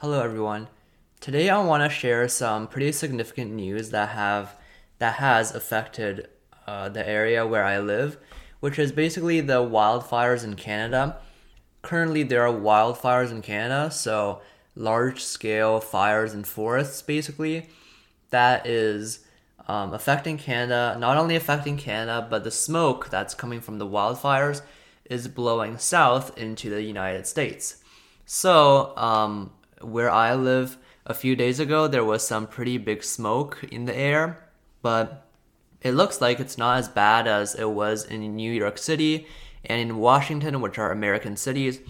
Hello everyone. Today I want to share some pretty significant news that have that has affected uh, the area where I live, which is basically the wildfires in Canada. Currently, there are wildfires in Canada, so large scale fires in forests, basically, that is um, affecting Canada. Not only affecting Canada, but the smoke that's coming from the wildfires is blowing south into the United States. So, um, where I live a few days ago, there was some pretty big smoke in the air, but it looks like it's not as bad as it was in New York City and in Washington, which are American cities.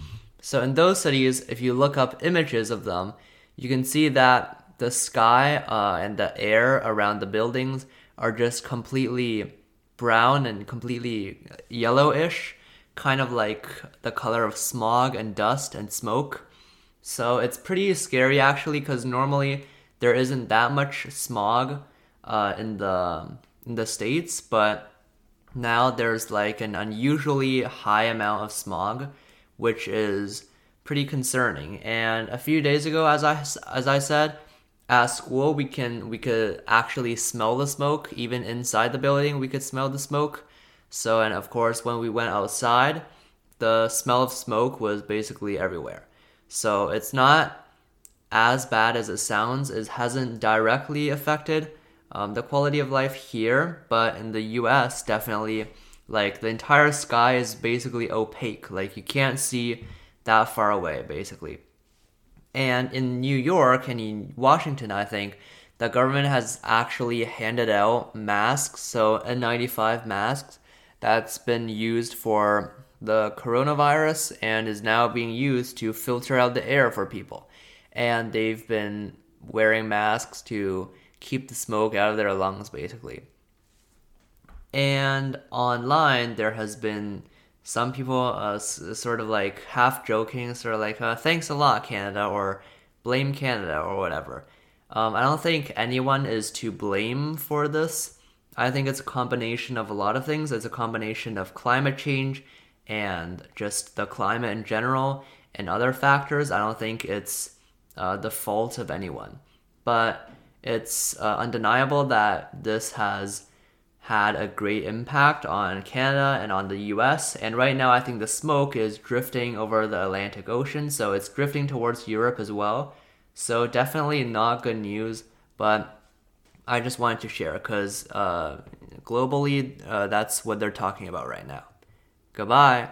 So, in those cities, if you look up images of them, you can see that the sky uh, and the air around the buildings are just completely brown and completely yellowish, kind of like the color of smog and dust and smoke. So it's pretty scary actually, because normally there isn't that much smog uh, in the in the states, but now there's like an unusually high amount of smog, which is pretty concerning. And a few days ago, as I as I said, at school we can we could actually smell the smoke even inside the building. We could smell the smoke. So and of course when we went outside, the smell of smoke was basically everywhere. So it's not as bad as it sounds. It hasn't directly affected um, the quality of life here, but in the US, definitely, like the entire sky is basically opaque. Like you can't see that far away, basically. And in New York and in Washington, I think the government has actually handed out masks, so N95 masks, that's been used for the coronavirus and is now being used to filter out the air for people. And they've been wearing masks to keep the smoke out of their lungs, basically. And online, there has been some people uh, sort of like half joking, sort of like, uh, thanks a lot, Canada, or blame Canada, or whatever. Um, I don't think anyone is to blame for this. I think it's a combination of a lot of things. It's a combination of climate change and just the climate in general and other factors. I don't think it's uh, the fault of anyone. But it's uh, undeniable that this has had a great impact on Canada and on the US. And right now, I think the smoke is drifting over the Atlantic Ocean, so it's drifting towards Europe as well. So, definitely not good news, but I just wanted to share because uh, globally, uh, that's what they're talking about right now. Goodbye.